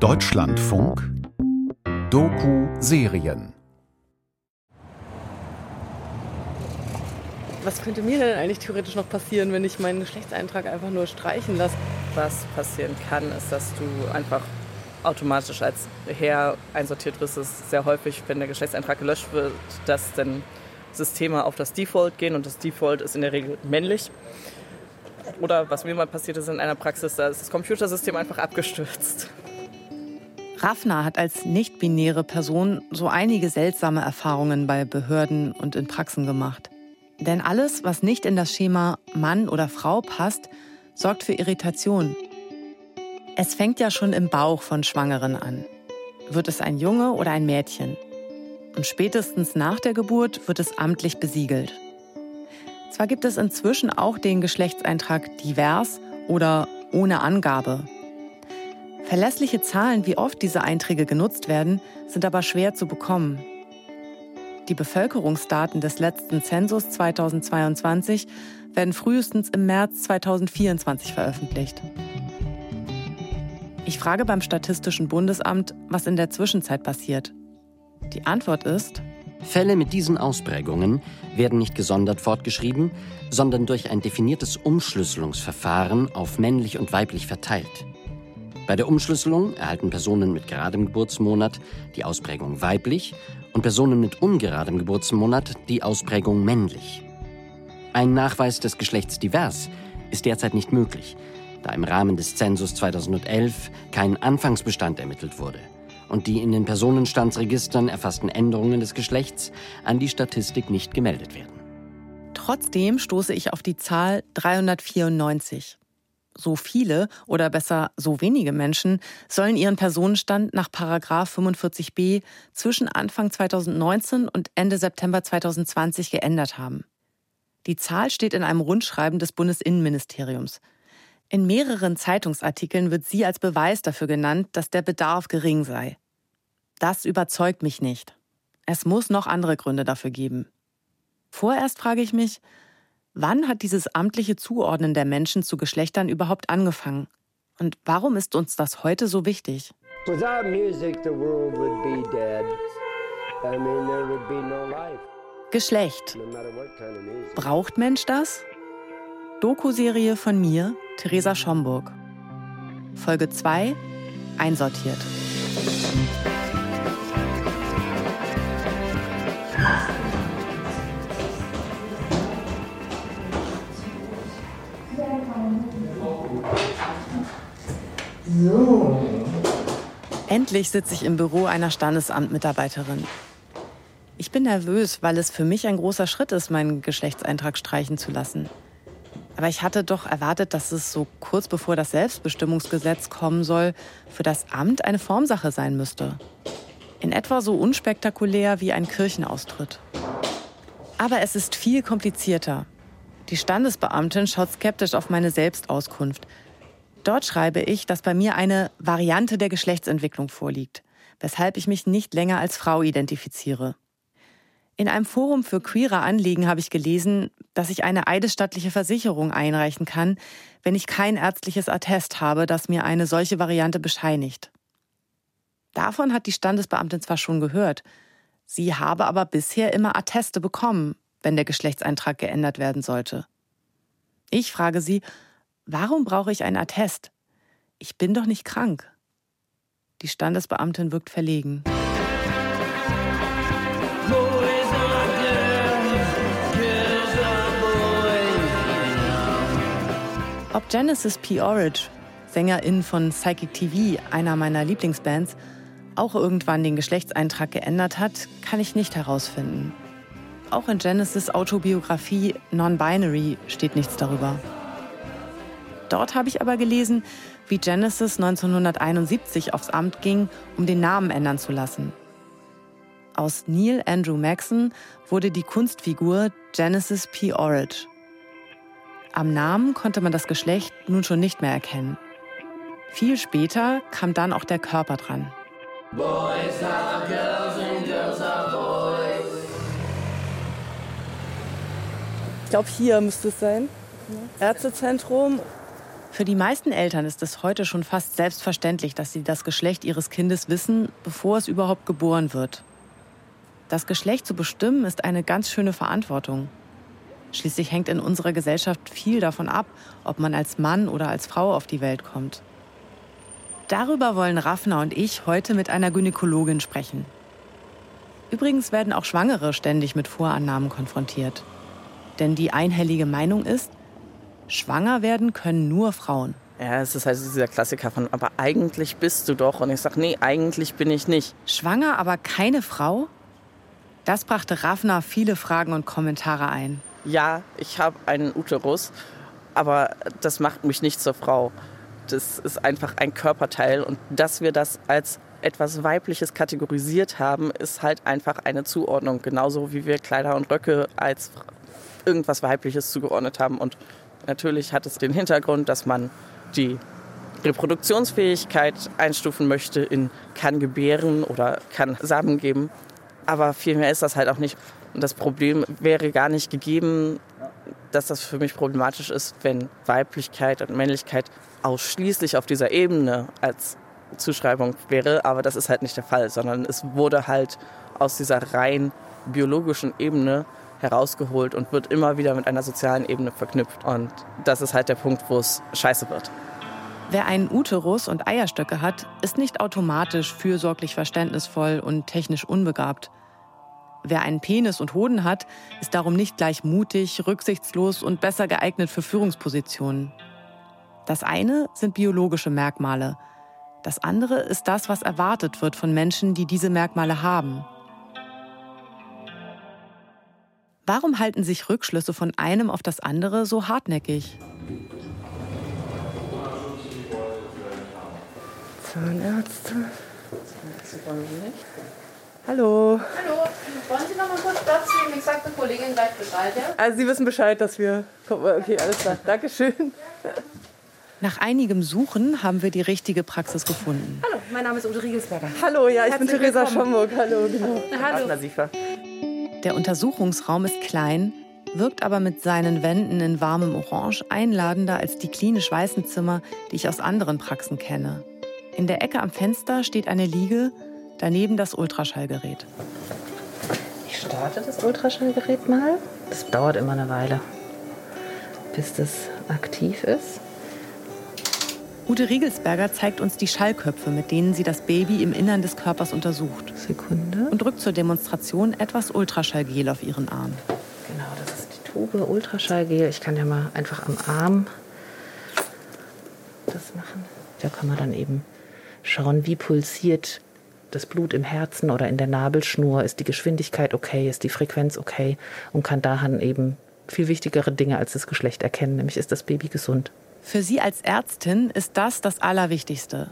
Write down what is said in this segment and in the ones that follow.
Deutschlandfunk Doku-Serien Was könnte mir denn eigentlich theoretisch noch passieren, wenn ich meinen Geschlechtseintrag einfach nur streichen lasse? Was passieren kann, ist, dass du einfach automatisch als Herr einsortiert wirst. Es ist sehr häufig, wenn der Geschlechtseintrag gelöscht wird, dass dann Systeme auf das Default gehen und das Default ist in der Regel männlich. Oder was mir mal passiert ist in einer Praxis, da ist das Computersystem einfach abgestürzt. Raffner hat als nicht-binäre Person so einige seltsame Erfahrungen bei Behörden und in Praxen gemacht. Denn alles, was nicht in das Schema Mann oder Frau passt, sorgt für Irritation. Es fängt ja schon im Bauch von Schwangeren an. Wird es ein Junge oder ein Mädchen? Und spätestens nach der Geburt wird es amtlich besiegelt. Zwar gibt es inzwischen auch den Geschlechtseintrag divers oder ohne Angabe. Verlässliche Zahlen, wie oft diese Einträge genutzt werden, sind aber schwer zu bekommen. Die Bevölkerungsdaten des letzten Zensus 2022 werden frühestens im März 2024 veröffentlicht. Ich frage beim Statistischen Bundesamt, was in der Zwischenzeit passiert. Die Antwort ist, Fälle mit diesen Ausprägungen werden nicht gesondert fortgeschrieben, sondern durch ein definiertes Umschlüsselungsverfahren auf männlich und weiblich verteilt. Bei der Umschlüsselung erhalten Personen mit geradem Geburtsmonat die Ausprägung weiblich und Personen mit ungeradem Geburtsmonat die Ausprägung männlich. Ein Nachweis des Geschlechts divers ist derzeit nicht möglich, da im Rahmen des Zensus 2011 kein Anfangsbestand ermittelt wurde und die in den Personenstandsregistern erfassten Änderungen des Geschlechts an die Statistik nicht gemeldet werden. Trotzdem stoße ich auf die Zahl 394. So viele oder besser so wenige Menschen sollen ihren Personenstand nach 45b zwischen Anfang 2019 und Ende September 2020 geändert haben. Die Zahl steht in einem Rundschreiben des Bundesinnenministeriums. In mehreren Zeitungsartikeln wird sie als Beweis dafür genannt, dass der Bedarf gering sei. Das überzeugt mich nicht. Es muss noch andere Gründe dafür geben. Vorerst frage ich mich, wann hat dieses amtliche Zuordnen der Menschen zu Geschlechtern überhaupt angefangen? Und warum ist uns das heute so wichtig? Geschlecht. Braucht Mensch das? Doku-Serie von mir, Theresa Schomburg. Folge 2 Einsortiert. So. Endlich sitze ich im Büro einer Standesamtmitarbeiterin. Ich bin nervös, weil es für mich ein großer Schritt ist, meinen Geschlechtseintrag streichen zu lassen. Aber ich hatte doch erwartet, dass es so kurz bevor das Selbstbestimmungsgesetz kommen soll, für das Amt eine Formsache sein müsste. In etwa so unspektakulär wie ein Kirchenaustritt. Aber es ist viel komplizierter. Die Standesbeamtin schaut skeptisch auf meine Selbstauskunft. Dort schreibe ich, dass bei mir eine Variante der Geschlechtsentwicklung vorliegt, weshalb ich mich nicht länger als Frau identifiziere. In einem Forum für queere Anliegen habe ich gelesen, dass ich eine eidesstattliche Versicherung einreichen kann, wenn ich kein ärztliches Attest habe, das mir eine solche Variante bescheinigt. Davon hat die Standesbeamtin zwar schon gehört, sie habe aber bisher immer Atteste bekommen, wenn der Geschlechtseintrag geändert werden sollte. Ich frage sie, warum brauche ich ein Attest? Ich bin doch nicht krank. Die Standesbeamtin wirkt verlegen. Ob Genesis P. Orridge, Sängerin von Psychic TV, einer meiner Lieblingsbands, auch irgendwann den Geschlechtseintrag geändert hat, kann ich nicht herausfinden. Auch in Genesis Autobiografie Non-Binary steht nichts darüber. Dort habe ich aber gelesen, wie Genesis 1971 aufs Amt ging, um den Namen ändern zu lassen. Aus Neil Andrew Maxon wurde die Kunstfigur Genesis P. Orridge. Am Namen konnte man das Geschlecht nun schon nicht mehr erkennen. Viel später kam dann auch der Körper dran. Boys are girls and girls are boys. Ich glaube, hier müsste es sein. Ärztezentrum. Für die meisten Eltern ist es heute schon fast selbstverständlich, dass sie das Geschlecht ihres Kindes wissen, bevor es überhaupt geboren wird. Das Geschlecht zu bestimmen ist eine ganz schöne Verantwortung. Schließlich hängt in unserer Gesellschaft viel davon ab, ob man als Mann oder als Frau auf die Welt kommt. Darüber wollen Raffner und ich heute mit einer Gynäkologin sprechen. Übrigens werden auch Schwangere ständig mit Vorannahmen konfrontiert. Denn die einhellige Meinung ist, schwanger werden können nur Frauen. Ja, es ist halt dieser Klassiker von, aber eigentlich bist du doch. Und ich sage, nee, eigentlich bin ich nicht. Schwanger, aber keine Frau? Das brachte Raffner viele Fragen und Kommentare ein. Ja, ich habe einen Uterus, aber das macht mich nicht zur Frau. Das ist einfach ein Körperteil. Und dass wir das als etwas Weibliches kategorisiert haben, ist halt einfach eine Zuordnung. Genauso wie wir Kleider und Röcke als irgendwas Weibliches zugeordnet haben. Und natürlich hat es den Hintergrund, dass man die Reproduktionsfähigkeit einstufen möchte in kann gebären oder kann Samen geben. Aber viel mehr ist das halt auch nicht. Und das Problem wäre gar nicht gegeben, dass das für mich problematisch ist, wenn Weiblichkeit und Männlichkeit ausschließlich auf dieser Ebene als Zuschreibung wäre. Aber das ist halt nicht der Fall, sondern es wurde halt aus dieser rein biologischen Ebene herausgeholt und wird immer wieder mit einer sozialen Ebene verknüpft. Und das ist halt der Punkt, wo es scheiße wird. Wer einen Uterus und Eierstöcke hat, ist nicht automatisch fürsorglich verständnisvoll und technisch unbegabt. Wer einen Penis und Hoden hat, ist darum nicht gleich mutig, rücksichtslos und besser geeignet für Führungspositionen. Das eine sind biologische Merkmale. Das andere ist das, was erwartet wird von Menschen, die diese Merkmale haben. Warum halten sich Rückschlüsse von einem auf das andere so hartnäckig? Zahnärzte. Hallo. Hallo, wollen Sie noch mal kurz Platz nehmen? Ich sage der Kollegin gleich Bescheid, ja? Also Sie wissen Bescheid, dass wir... Okay, alles klar. Dankeschön. Nach einigem Suchen haben wir die richtige Praxis gefunden. Hallo, mein Name ist Ute Riegelsberger. Hallo, ja, ich bin Theresa Schomburg. Hallo, genau. Hallo. Der Untersuchungsraum ist klein, wirkt aber mit seinen Wänden in warmem Orange einladender als die klinisch weißen Zimmer, die ich aus anderen Praxen kenne. In der Ecke am Fenster steht eine Liege, daneben das Ultraschallgerät. Ich starte das Ultraschallgerät mal. Das dauert immer eine Weile, bis das aktiv ist. Ute Riegelsberger zeigt uns die Schallköpfe, mit denen sie das Baby im Innern des Körpers untersucht. Sekunde. Und drückt zur Demonstration etwas Ultraschallgel auf ihren Arm. Genau, das ist die Tube Ultraschallgel. Ich kann ja mal einfach am Arm das machen. Da kann man dann eben schauen, wie pulsiert das Blut im Herzen oder in der Nabelschnur. Ist die Geschwindigkeit okay? Ist die Frequenz okay? Und kann daran eben viel wichtigere Dinge als das Geschlecht erkennen, nämlich ist das Baby gesund. Für Sie als Ärztin ist das das Allerwichtigste.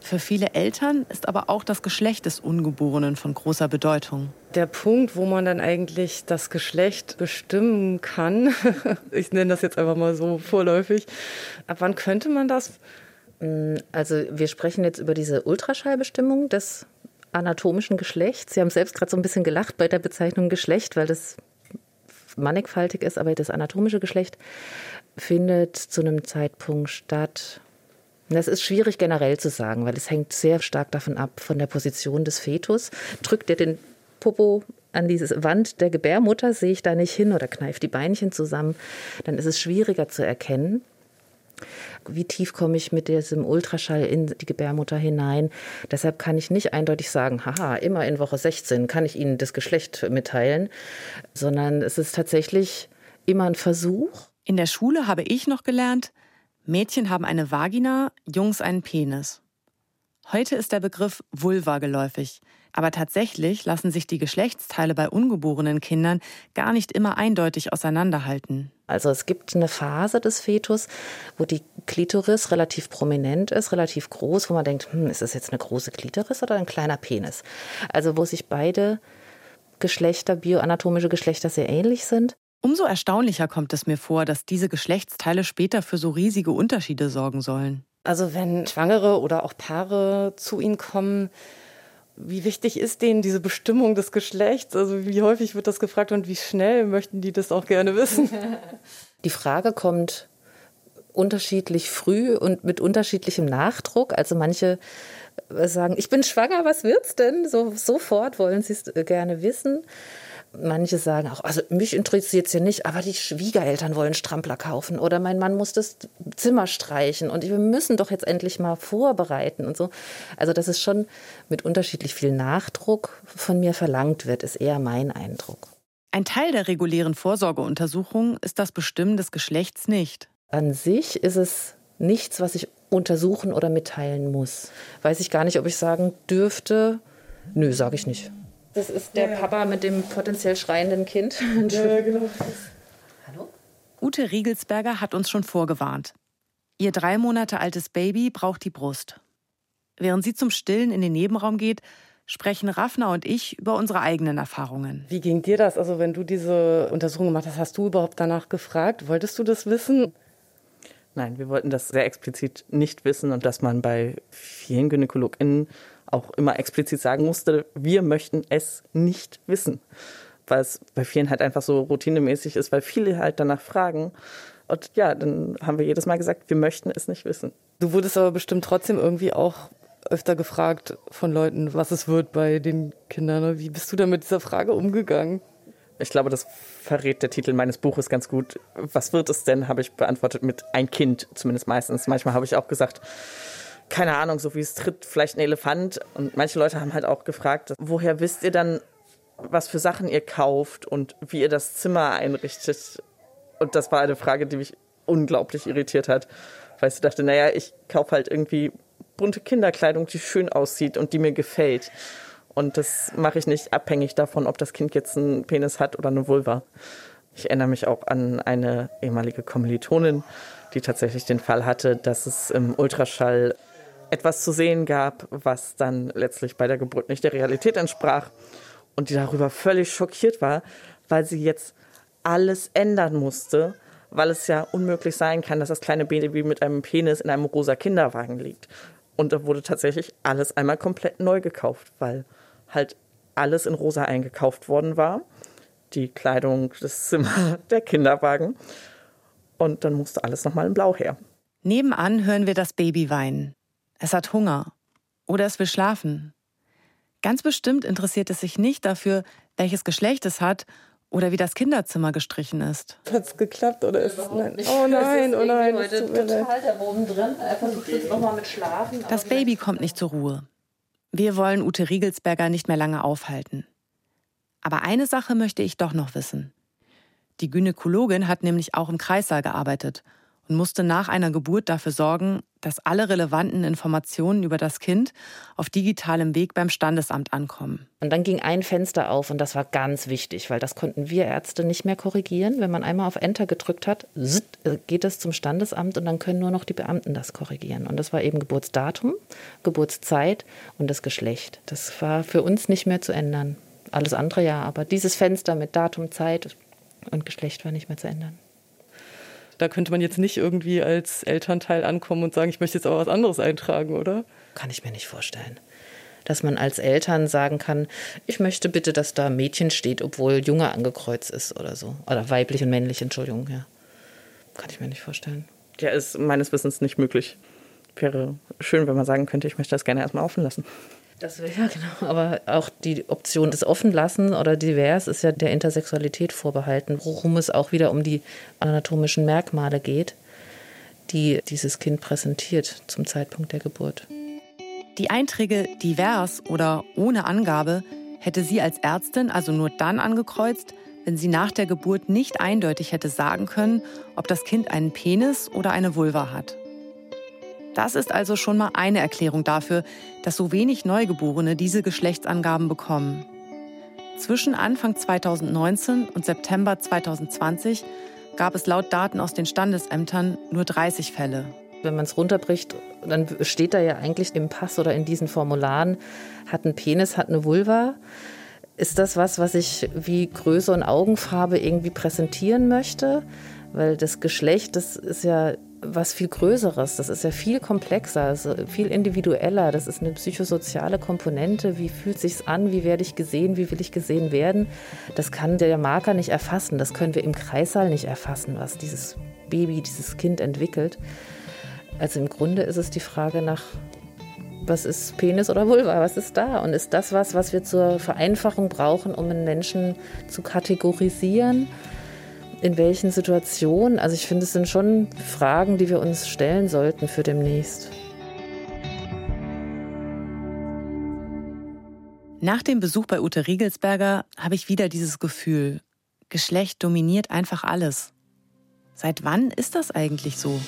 Für viele Eltern ist aber auch das Geschlecht des Ungeborenen von großer Bedeutung. Der Punkt, wo man dann eigentlich das Geschlecht bestimmen kann, ich nenne das jetzt einfach mal so vorläufig, ab wann könnte man das? Mm, also wir sprechen jetzt über diese Ultraschallbestimmung des anatomischen Geschlechts. Sie haben selbst gerade so ein bisschen gelacht bei der Bezeichnung Geschlecht, weil das mannigfaltig ist, aber das anatomische Geschlecht findet zu einem Zeitpunkt statt. Das ist schwierig generell zu sagen, weil es hängt sehr stark davon ab, von der Position des Fetus. Drückt er den Popo an diese Wand der Gebärmutter, sehe ich da nicht hin oder kneift die Beinchen zusammen, dann ist es schwieriger zu erkennen. Wie tief komme ich mit diesem Ultraschall in die Gebärmutter hinein? Deshalb kann ich nicht eindeutig sagen, haha, immer in Woche 16 kann ich Ihnen das Geschlecht mitteilen, sondern es ist tatsächlich immer ein Versuch. In der Schule habe ich noch gelernt, Mädchen haben eine Vagina, Jungs einen Penis. Heute ist der Begriff Vulva geläufig. Aber tatsächlich lassen sich die Geschlechtsteile bei ungeborenen Kindern gar nicht immer eindeutig auseinanderhalten. Also es gibt eine Phase des Fetus, wo die Klitoris relativ prominent ist, relativ groß, wo man denkt, hm, ist das jetzt eine große Klitoris oder ein kleiner Penis? Also wo sich beide Geschlechter, bioanatomische Geschlechter sehr ähnlich sind. Umso erstaunlicher kommt es mir vor, dass diese Geschlechtsteile später für so riesige Unterschiede sorgen sollen. Also wenn Schwangere oder auch Paare zu Ihnen kommen, wie wichtig ist denen diese Bestimmung des Geschlechts? Also wie häufig wird das gefragt und wie schnell möchten die das auch gerne wissen? Die Frage kommt unterschiedlich früh und mit unterschiedlichem Nachdruck. Also manche äh, sagen, ich bin schwanger, was wird's denn? So, sofort wollen sie es äh, gerne wissen. Manche sagen auch, also mich interessiert es ja nicht, aber die Schwiegereltern wollen Strampler kaufen oder mein Mann muss das Zimmer streichen und wir müssen doch jetzt endlich mal vorbereiten und so. Also, dass es schon mit unterschiedlich viel Nachdruck von mir verlangt wird, ist eher mein Eindruck. Ein Teil der regulären Vorsorgeuntersuchung ist das Bestimmen des Geschlechts nicht. An sich ist es nichts, was ich untersuchen oder mitteilen muss. Weiß ich gar nicht, ob ich sagen dürfte. Nö, sage ich nicht. Das ist der ja, Papa mit dem potenziell schreienden Kind. Ja, genau. Hallo? Ute Riegelsberger hat uns schon vorgewarnt. Ihr drei Monate altes Baby braucht die Brust. Während sie zum Stillen in den Nebenraum geht, sprechen Raffner und ich über unsere eigenen Erfahrungen. Wie ging dir das? Also, wenn du diese Untersuchung gemacht hast, hast du überhaupt danach gefragt? Wolltest du das wissen? Nein, wir wollten das sehr explizit nicht wissen und dass man bei vielen GynäkologInnen auch immer explizit sagen musste, wir möchten es nicht wissen. Weil es bei vielen halt einfach so routinemäßig ist, weil viele halt danach fragen. Und ja, dann haben wir jedes Mal gesagt, wir möchten es nicht wissen. Du wurdest aber bestimmt trotzdem irgendwie auch öfter gefragt von Leuten, was es wird bei den Kindern. Wie bist du da mit dieser Frage umgegangen? Ich glaube, das verrät der Titel meines Buches ganz gut. Was wird es denn, habe ich beantwortet mit ein Kind, zumindest meistens. Manchmal habe ich auch gesagt, keine Ahnung, so wie es tritt, vielleicht ein Elefant. Und manche Leute haben halt auch gefragt, woher wisst ihr dann, was für Sachen ihr kauft und wie ihr das Zimmer einrichtet? Und das war eine Frage, die mich unglaublich irritiert hat, weil ich dachte, naja, ich kaufe halt irgendwie bunte Kinderkleidung, die schön aussieht und die mir gefällt. Und das mache ich nicht abhängig davon, ob das Kind jetzt einen Penis hat oder eine Vulva. Ich erinnere mich auch an eine ehemalige Kommilitonin, die tatsächlich den Fall hatte, dass es im Ultraschall etwas zu sehen gab, was dann letztlich bei der Geburt nicht der Realität entsprach und die darüber völlig schockiert war, weil sie jetzt alles ändern musste, weil es ja unmöglich sein kann, dass das kleine Baby mit einem Penis in einem rosa Kinderwagen liegt. Und da wurde tatsächlich alles einmal komplett neu gekauft, weil halt alles in rosa eingekauft worden war. Die Kleidung, das Zimmer, der Kinderwagen. Und dann musste alles nochmal in Blau her. Nebenan hören wir das Baby weinen. Es hat Hunger oder es will schlafen. Ganz bestimmt interessiert es sich nicht dafür, welches Geschlecht es hat oder wie das Kinderzimmer gestrichen ist. Hat es geklappt oder ist es nein? Oh nein, oh nein. Heute total der Wurm drin. Er versucht jetzt nochmal mit Schlafen. Das Baby kommt nicht zur Ruhe. Wir wollen Ute Riegelsberger nicht mehr lange aufhalten. Aber eine Sache möchte ich doch noch wissen. Die Gynäkologin hat nämlich auch im Kreissaal gearbeitet und musste nach einer Geburt dafür sorgen, dass alle relevanten Informationen über das Kind auf digitalem Weg beim Standesamt ankommen. Und dann ging ein Fenster auf und das war ganz wichtig, weil das konnten wir Ärzte nicht mehr korrigieren. Wenn man einmal auf Enter gedrückt hat, geht es zum Standesamt und dann können nur noch die Beamten das korrigieren. Und das war eben Geburtsdatum, Geburtszeit und das Geschlecht. Das war für uns nicht mehr zu ändern. Alles andere ja, aber dieses Fenster mit Datum, Zeit und Geschlecht war nicht mehr zu ändern. Da könnte man jetzt nicht irgendwie als Elternteil ankommen und sagen, ich möchte jetzt aber was anderes eintragen, oder? Kann ich mir nicht vorstellen. Dass man als Eltern sagen kann, ich möchte bitte, dass da Mädchen steht, obwohl Junge angekreuzt ist oder so. Oder weiblich und männlich, Entschuldigung, ja. Kann ich mir nicht vorstellen. Ja, ist meines Wissens nicht möglich. Wäre schön, wenn man sagen könnte, ich möchte das gerne erstmal offen lassen. Das wäre ja genau. Aber auch die Option des Offenlassen oder divers ist ja der Intersexualität vorbehalten, worum es auch wieder um die anatomischen Merkmale geht, die dieses Kind präsentiert zum Zeitpunkt der Geburt. Die Einträge divers oder ohne Angabe hätte sie als Ärztin also nur dann angekreuzt, wenn sie nach der Geburt nicht eindeutig hätte sagen können, ob das Kind einen Penis oder eine Vulva hat. Das ist also schon mal eine Erklärung dafür, dass so wenig Neugeborene diese Geschlechtsangaben bekommen. Zwischen Anfang 2019 und September 2020 gab es laut Daten aus den Standesämtern nur 30 Fälle. Wenn man es runterbricht, dann steht da ja eigentlich im Pass oder in diesen Formularen, hat ein Penis, hat eine Vulva. Ist das was, was ich wie Größe und Augenfarbe irgendwie präsentieren möchte? Weil das Geschlecht, das ist ja was viel Größeres. Das ist ja viel komplexer, viel individueller. Das ist eine psychosoziale Komponente. Wie fühlt sich's an? Wie werde ich gesehen? Wie will ich gesehen werden? Das kann der Marker nicht erfassen. Das können wir im Kreissaal nicht erfassen, was dieses Baby, dieses Kind entwickelt. Also im Grunde ist es die Frage nach, was ist Penis oder Vulva, was ist da? Und ist das was, was wir zur Vereinfachung brauchen, um einen Menschen zu kategorisieren? In welchen Situationen? Also ich finde, es sind schon Fragen, die wir uns stellen sollten für demnächst. Nach dem Besuch bei Ute Riegelsberger habe ich wieder dieses Gefühl, Geschlecht dominiert einfach alles. Seit wann ist das eigentlich so?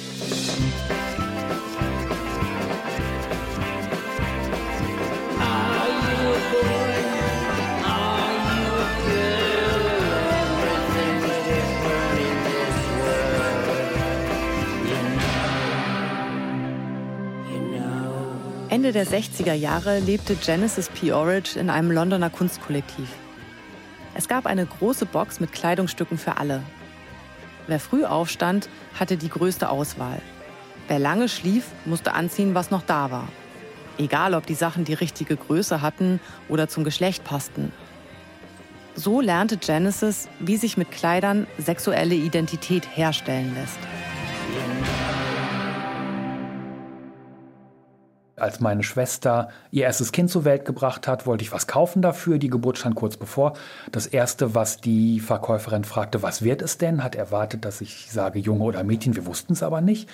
Ende der 60er Jahre lebte Genesis P. Orridge in einem Londoner Kunstkollektiv. Es gab eine große Box mit Kleidungsstücken für alle. Wer früh aufstand, hatte die größte Auswahl. Wer lange schlief, musste anziehen, was noch da war. Egal, ob die Sachen die richtige Größe hatten oder zum Geschlecht passten. So lernte Genesis, wie sich mit Kleidern sexuelle Identität herstellen lässt. Als meine Schwester ihr erstes Kind zur Welt gebracht hat, wollte ich was kaufen dafür. Die Geburt stand kurz bevor. Das erste, was die Verkäuferin fragte, was wird es denn, hat erwartet, dass ich sage Junge oder Mädchen. Wir wussten es aber nicht,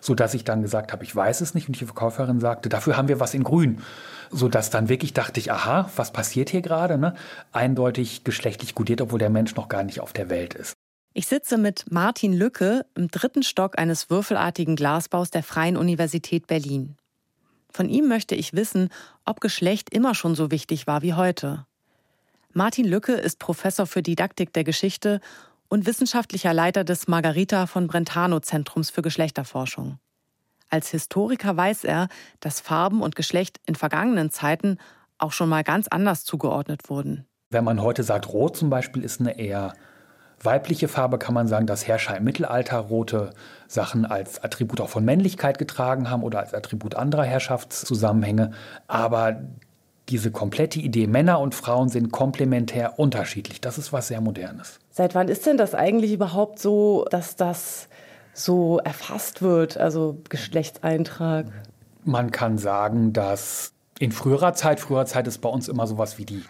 so dass ich dann gesagt habe, ich weiß es nicht. Und die Verkäuferin sagte, dafür haben wir was in Grün, so dass dann wirklich dachte ich, aha, was passiert hier gerade? Ne? Eindeutig geschlechtlich kodiert, obwohl der Mensch noch gar nicht auf der Welt ist. Ich sitze mit Martin Lücke im dritten Stock eines würfelartigen Glasbaus der Freien Universität Berlin. Von ihm möchte ich wissen, ob Geschlecht immer schon so wichtig war wie heute. Martin Lücke ist Professor für Didaktik der Geschichte und wissenschaftlicher Leiter des Margarita von Brentano Zentrums für Geschlechterforschung. Als Historiker weiß er, dass Farben und Geschlecht in vergangenen Zeiten auch schon mal ganz anders zugeordnet wurden. Wenn man heute sagt, Rot zum Beispiel ist eine eher weibliche Farbe kann man sagen, dass Herrscher im Mittelalter rote Sachen als Attribut auch von Männlichkeit getragen haben oder als Attribut anderer Herrschaftszusammenhänge. Aber diese komplette Idee, Männer und Frauen sind komplementär unterschiedlich, das ist was sehr Modernes. Seit wann ist denn das eigentlich überhaupt so, dass das so erfasst wird, also Geschlechtseintrag? Man kann sagen, dass in früherer Zeit, früherer Zeit ist bei uns immer sowas wie die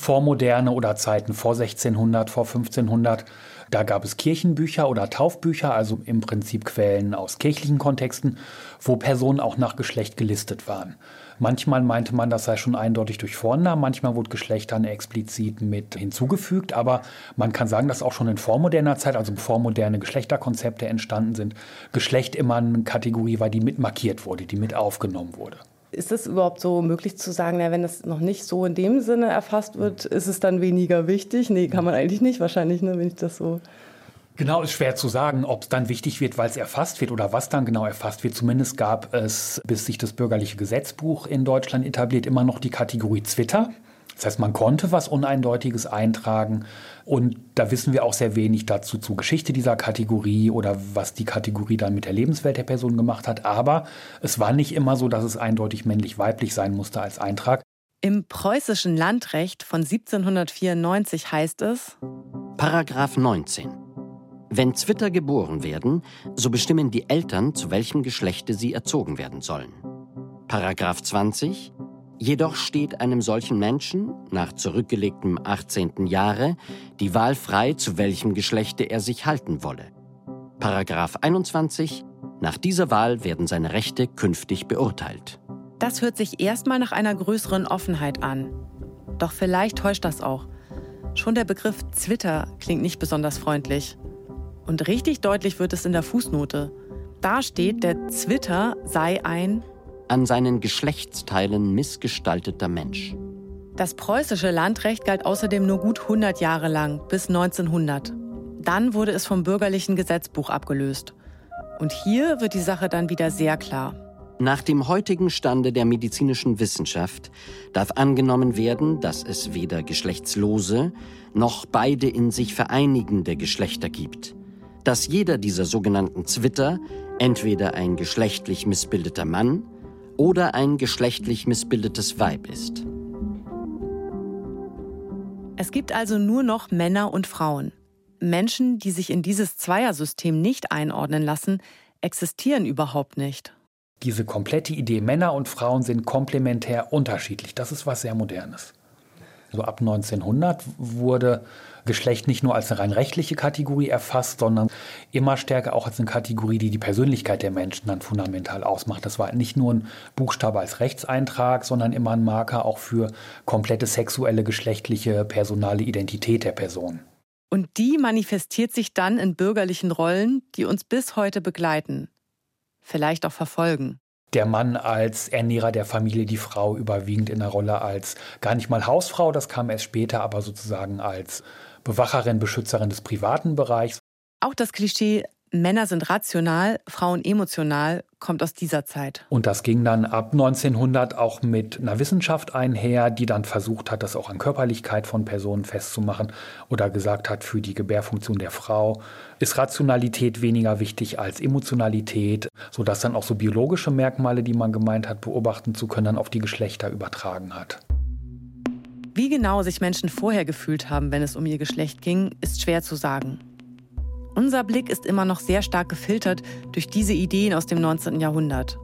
Vormoderne oder Zeiten vor 1600, vor 1500. Da gab es Kirchenbücher oder Taufbücher, also im Prinzip Quellen aus kirchlichen Kontexten, wo Personen auch nach Geschlecht gelistet waren. Manchmal meinte man, das sei schon eindeutig durch Vornamen, manchmal wurde Geschlecht dann explizit mit hinzugefügt, aber man kann sagen, dass auch schon in vormoderner Zeit, also bevor moderne Geschlechterkonzepte entstanden sind, Geschlecht immer eine Kategorie war, die mit markiert wurde, die mit aufgenommen wurde. Ist es überhaupt so möglich zu sagen, na, wenn das noch nicht so in dem Sinne erfasst wird, ist es dann weniger wichtig? Nee, kann man eigentlich nicht wahrscheinlich, ne, wenn ich das so. Genau, ist schwer zu sagen, ob es dann wichtig wird, weil es erfasst wird oder was dann genau erfasst wird. Zumindest gab es, bis sich das bürgerliche Gesetzbuch in Deutschland etabliert, immer noch die Kategorie Twitter. Das heißt, man konnte was Uneindeutiges eintragen und da wissen wir auch sehr wenig dazu zur Geschichte dieser Kategorie oder was die Kategorie dann mit der Lebenswelt der Person gemacht hat. Aber es war nicht immer so, dass es eindeutig männlich-weiblich sein musste als Eintrag. Im preußischen Landrecht von 1794 heißt es Paragraph 19. Wenn Zwitter geboren werden, so bestimmen die Eltern, zu welchem Geschlechte sie erzogen werden sollen. Paragraph 20. Jedoch steht einem solchen Menschen nach zurückgelegtem 18. Jahre die Wahl frei, zu welchem Geschlechte er sich halten wolle. Paragraph 21 Nach dieser Wahl werden seine Rechte künftig beurteilt. Das hört sich erstmal nach einer größeren Offenheit an. Doch vielleicht täuscht das auch. Schon der Begriff Twitter klingt nicht besonders freundlich. Und richtig deutlich wird es in der Fußnote. Da steht, der Twitter sei ein an seinen Geschlechtsteilen missgestalteter Mensch. Das preußische Landrecht galt außerdem nur gut 100 Jahre lang, bis 1900. Dann wurde es vom bürgerlichen Gesetzbuch abgelöst. Und hier wird die Sache dann wieder sehr klar. Nach dem heutigen Stande der medizinischen Wissenschaft darf angenommen werden, dass es weder geschlechtslose noch beide in sich vereinigende Geschlechter gibt. Dass jeder dieser sogenannten Zwitter entweder ein geschlechtlich missbildeter Mann oder ein geschlechtlich missbildetes Weib ist. Es gibt also nur noch Männer und Frauen. Menschen, die sich in dieses Zweiersystem nicht einordnen lassen, existieren überhaupt nicht. Diese komplette Idee, Männer und Frauen sind komplementär unterschiedlich, das ist was sehr Modernes. So ab 1900 wurde Geschlecht nicht nur als eine rein rechtliche Kategorie erfasst, sondern immer stärker auch als eine Kategorie, die die Persönlichkeit der Menschen dann fundamental ausmacht. Das war nicht nur ein Buchstabe als Rechtseintrag, sondern immer ein Marker auch für komplette sexuelle, geschlechtliche, personale Identität der Person. Und die manifestiert sich dann in bürgerlichen Rollen, die uns bis heute begleiten, vielleicht auch verfolgen der Mann als Ernährer der Familie, die Frau überwiegend in der Rolle als gar nicht mal Hausfrau, das kam erst später, aber sozusagen als Bewacherin, Beschützerin des privaten Bereichs. Auch das Klischee Männer sind rational, Frauen emotional, kommt aus dieser Zeit. Und das ging dann ab 1900 auch mit einer Wissenschaft einher, die dann versucht hat, das auch an Körperlichkeit von Personen festzumachen oder gesagt hat, für die Gebärfunktion der Frau ist Rationalität weniger wichtig als Emotionalität, sodass dann auch so biologische Merkmale, die man gemeint hat, beobachten zu können, dann auf die Geschlechter übertragen hat. Wie genau sich Menschen vorher gefühlt haben, wenn es um ihr Geschlecht ging, ist schwer zu sagen. Unser Blick ist immer noch sehr stark gefiltert durch diese Ideen aus dem 19. Jahrhundert.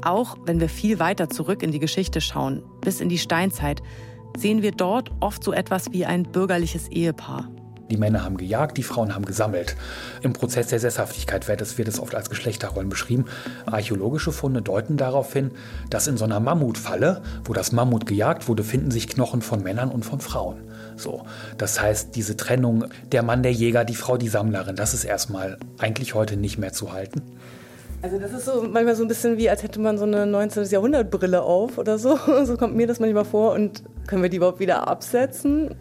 Auch wenn wir viel weiter zurück in die Geschichte schauen, bis in die Steinzeit, sehen wir dort oft so etwas wie ein bürgerliches Ehepaar. Die Männer haben gejagt, die Frauen haben gesammelt. Im Prozess der Sesshaftigkeit wird es, oft als Geschlechterrollen beschrieben. Archäologische Funde deuten darauf hin, dass in so einer Mammutfalle, wo das Mammut gejagt wurde, finden sich Knochen von Männern und von Frauen. So, das heißt, diese Trennung, der Mann der Jäger, die Frau die Sammlerin, das ist erstmal eigentlich heute nicht mehr zu halten. Also das ist so manchmal so ein bisschen wie, als hätte man so eine 19. Jahrhundert Brille auf oder so. So kommt mir das manchmal vor. Und können wir die überhaupt wieder absetzen?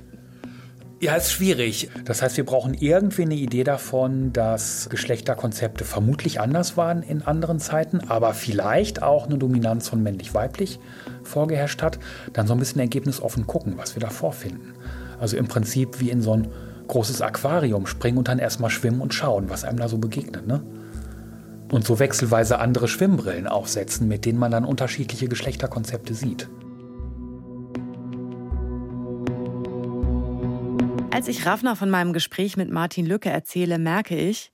Ja, ist schwierig. Das heißt, wir brauchen irgendwie eine Idee davon, dass Geschlechterkonzepte vermutlich anders waren in anderen Zeiten, aber vielleicht auch eine Dominanz von männlich-weiblich vorgeherrscht hat. Dann so ein bisschen ergebnisoffen gucken, was wir da vorfinden. Also im Prinzip wie in so ein großes Aquarium springen und dann erstmal schwimmen und schauen, was einem da so begegnet. Ne? Und so wechselweise andere Schwimmbrillen aufsetzen, mit denen man dann unterschiedliche Geschlechterkonzepte sieht. Als ich Raffner von meinem Gespräch mit Martin Lücke erzähle, merke ich,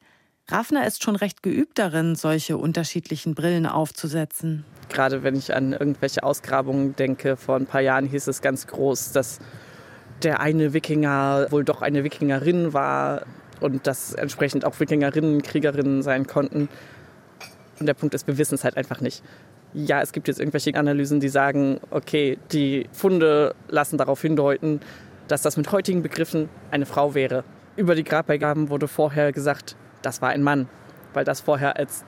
Raffner ist schon recht geübt darin, solche unterschiedlichen Brillen aufzusetzen. Gerade wenn ich an irgendwelche Ausgrabungen denke, vor ein paar Jahren hieß es ganz groß, dass der eine Wikinger wohl doch eine Wikingerin war und dass entsprechend auch Wikingerinnen Kriegerinnen sein konnten. Und der Punkt ist, wir wissen es halt einfach nicht. Ja, es gibt jetzt irgendwelche Analysen, die sagen, okay, die Funde lassen darauf hindeuten, dass das mit heutigen Begriffen eine Frau wäre. Über die Grabbeigaben wurde vorher gesagt, das war ein Mann, weil das vorher als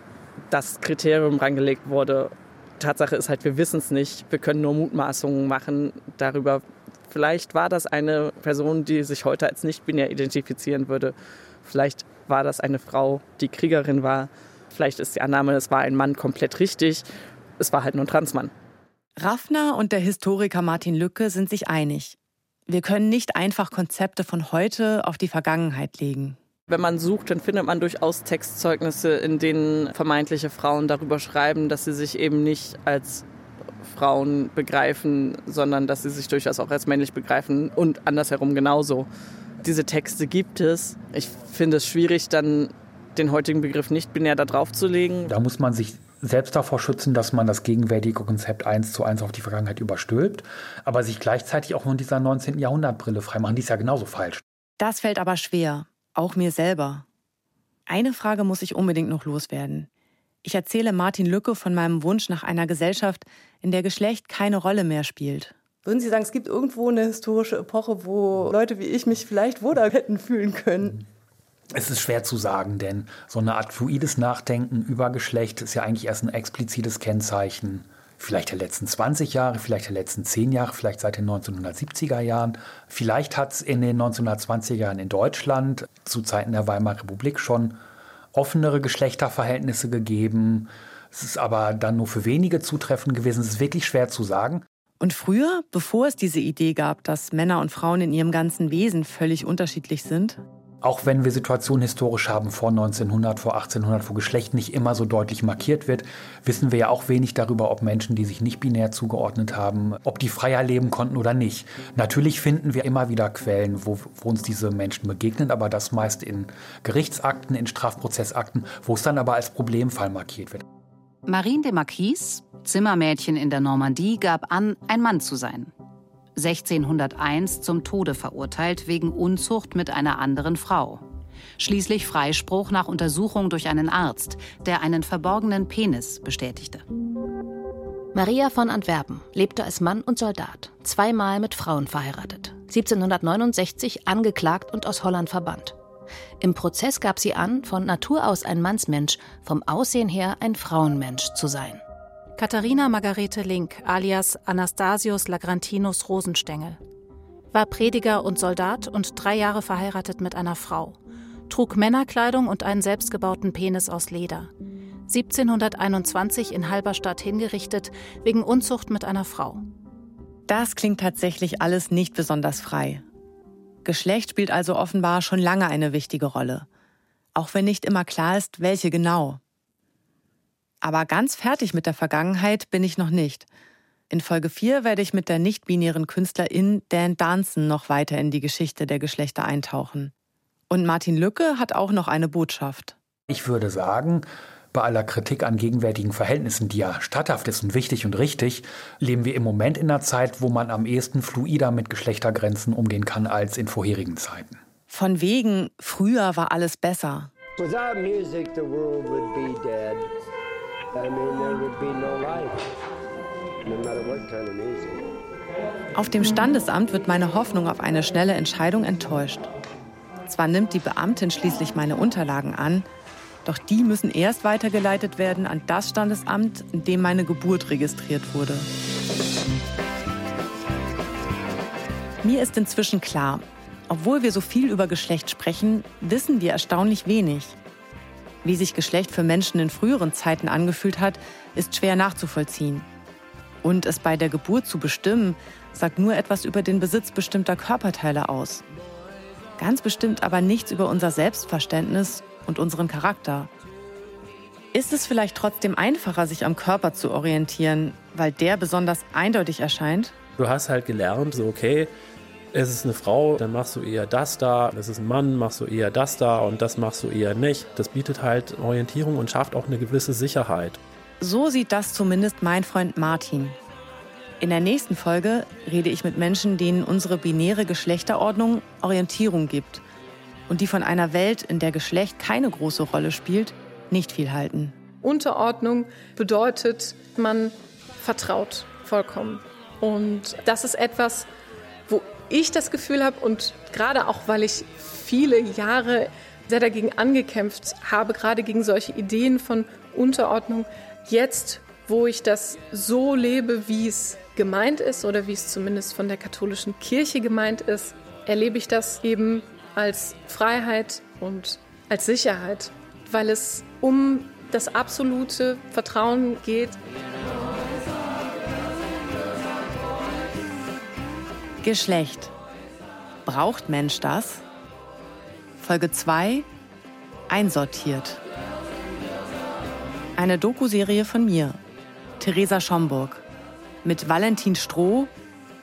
das Kriterium reingelegt wurde. Tatsache ist halt, wir wissen es nicht. Wir können nur Mutmaßungen machen darüber. Vielleicht war das eine Person, die sich heute als nicht binär identifizieren würde. Vielleicht war das eine Frau, die Kriegerin war. Vielleicht ist die Annahme, es war ein Mann komplett richtig. Es war halt nur ein Transmann. Raffner und der Historiker Martin Lücke sind sich einig. Wir können nicht einfach Konzepte von heute auf die Vergangenheit legen. Wenn man sucht, dann findet man durchaus Textzeugnisse, in denen vermeintliche Frauen darüber schreiben, dass sie sich eben nicht als Frauen begreifen, sondern dass sie sich durchaus auch als männlich begreifen und andersherum genauso. Diese Texte gibt es. Ich finde es schwierig, dann den heutigen Begriff nicht binär da drauf zu legen. Da muss man sich selbst davor schützen, dass man das gegenwärtige Konzept eins zu eins auf die Vergangenheit überstülpt, aber sich gleichzeitig auch von dieser 19. Jahrhundertbrille freimachen. Die ist ja genauso falsch. Das fällt aber schwer, auch mir selber. Eine Frage muss ich unbedingt noch loswerden. Ich erzähle Martin Lücke von meinem Wunsch nach einer Gesellschaft, in der Geschlecht keine Rolle mehr spielt. Würden Sie sagen, es gibt irgendwo eine historische Epoche, wo Leute wie ich mich vielleicht wohler hätten fühlen können? Es ist schwer zu sagen, denn so eine Art fluides Nachdenken über Geschlecht ist ja eigentlich erst ein explizites Kennzeichen vielleicht der letzten 20 Jahre, vielleicht der letzten 10 Jahre, vielleicht seit den 1970er Jahren. Vielleicht hat es in den 1920er Jahren in Deutschland zu Zeiten der Weimarer Republik schon offenere Geschlechterverhältnisse gegeben. Es ist aber dann nur für wenige zutreffend gewesen. Es ist wirklich schwer zu sagen. Und früher, bevor es diese Idee gab, dass Männer und Frauen in ihrem ganzen Wesen völlig unterschiedlich sind, Auch wenn wir Situationen historisch haben vor 1900, vor 1800, wo Geschlecht nicht immer so deutlich markiert wird, wissen wir ja auch wenig darüber, ob Menschen, die sich nicht binär zugeordnet haben, ob die freier leben konnten oder nicht. Natürlich finden wir immer wieder Quellen, wo, wo uns diese Menschen begegnen, aber das meist in Gerichtsakten, in Strafprozessakten, wo es dann aber als Problemfall markiert wird. Marine de Marquise, Zimmermädchen in der Normandie, gab an, ein Mann zu sein. 1601 zum Tode verurteilt wegen Unzucht mit einer anderen Frau. Schließlich Freispruch nach Untersuchung durch einen Arzt, der einen verborgenen Penis bestätigte. Maria von Antwerpen lebte als Mann und Soldat, zweimal mit Frauen verheiratet, 1769 angeklagt und aus Holland verbannt. Im Prozess gab sie an, von Natur aus ein Mannsmensch, vom Aussehen her ein Frauenmensch zu sein. Katharina Margarete Link, alias Anastasius Lagrantinus Rosenstengel, war Prediger und Soldat und drei Jahre verheiratet mit einer Frau, trug Männerkleidung und einen selbstgebauten Penis aus Leder. 1721 in Halberstadt hingerichtet wegen Unzucht mit einer Frau. Das klingt tatsächlich alles nicht besonders frei. Geschlecht spielt also offenbar schon lange eine wichtige Rolle. Auch wenn nicht immer klar ist, welche genau. Aber ganz fertig mit der Vergangenheit bin ich noch nicht. In Folge 4 werde ich mit der nicht-binären Künstlerin Dan Danson noch weiter in die Geschichte der Geschlechter eintauchen. Und Martin Lücke hat auch noch eine Botschaft. Ich würde sagen, bei aller Kritik an gegenwärtigen Verhältnissen, die ja statthaft ist und wichtig und richtig, leben wir im Moment in einer Zeit, wo man am ehesten fluider mit Geschlechtergrenzen umgehen kann als in vorherigen Zeiten. Von wegen, früher war alles besser. Without music, the world would be dead. Auf dem Standesamt wird meine Hoffnung auf eine schnelle Entscheidung enttäuscht. Zwar nimmt die Beamtin schließlich meine Unterlagen an, doch die müssen erst weitergeleitet werden an das Standesamt, in dem meine Geburt registriert wurde. Mir ist inzwischen klar, obwohl wir so viel über Geschlecht sprechen, wissen wir erstaunlich wenig. Wie sich Geschlecht für Menschen in früheren Zeiten angefühlt hat, ist schwer nachzuvollziehen. Und es bei der Geburt zu bestimmen, sagt nur etwas über den Besitz bestimmter Körperteile aus. Ganz bestimmt aber nichts über unser Selbstverständnis und unseren Charakter. Ist es vielleicht trotzdem einfacher, sich am Körper zu orientieren, weil der besonders eindeutig erscheint? Du hast halt gelernt, so okay, es ist eine Frau, dann machst du eher das da, es ist ein Mann, machst du eher das da und das machst du eher nicht. Das bietet halt Orientierung und schafft auch eine gewisse Sicherheit. So sieht das zumindest mein Freund Martin. In der nächsten Folge rede ich mit Menschen, denen unsere binäre Geschlechterordnung Orientierung gibt und die von einer Welt, in der Geschlecht keine große Rolle spielt, nicht viel halten. Unterordnung bedeutet, man vertraut vollkommen. Und das ist etwas, ich das Gefühl habe und gerade auch, weil ich viele Jahre sehr dagegen angekämpft habe, gerade gegen solche Ideen von Unterordnung, jetzt, wo ich das so lebe, wie es gemeint ist oder wie es zumindest von der katholischen Kirche gemeint ist, erlebe ich das eben als Freiheit und als Sicherheit, weil es um das absolute Vertrauen geht. Geschlecht. Braucht Mensch das? Folge 2 Einsortiert. Eine Doku-Serie von mir, Theresa Schomburg, mit Valentin Stroh,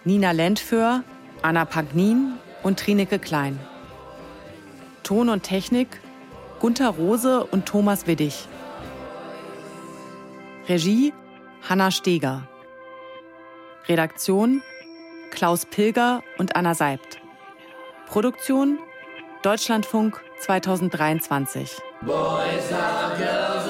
Nina Lentföhr, Anna Pagnin und Trineke Klein. Ton und Technik Gunther Rose und Thomas Widdig. Regie Hanna Steger. Redaktion Klaus Pilger und Anna Seibt. Produktion Deutschlandfunk 2023. Boys are girls.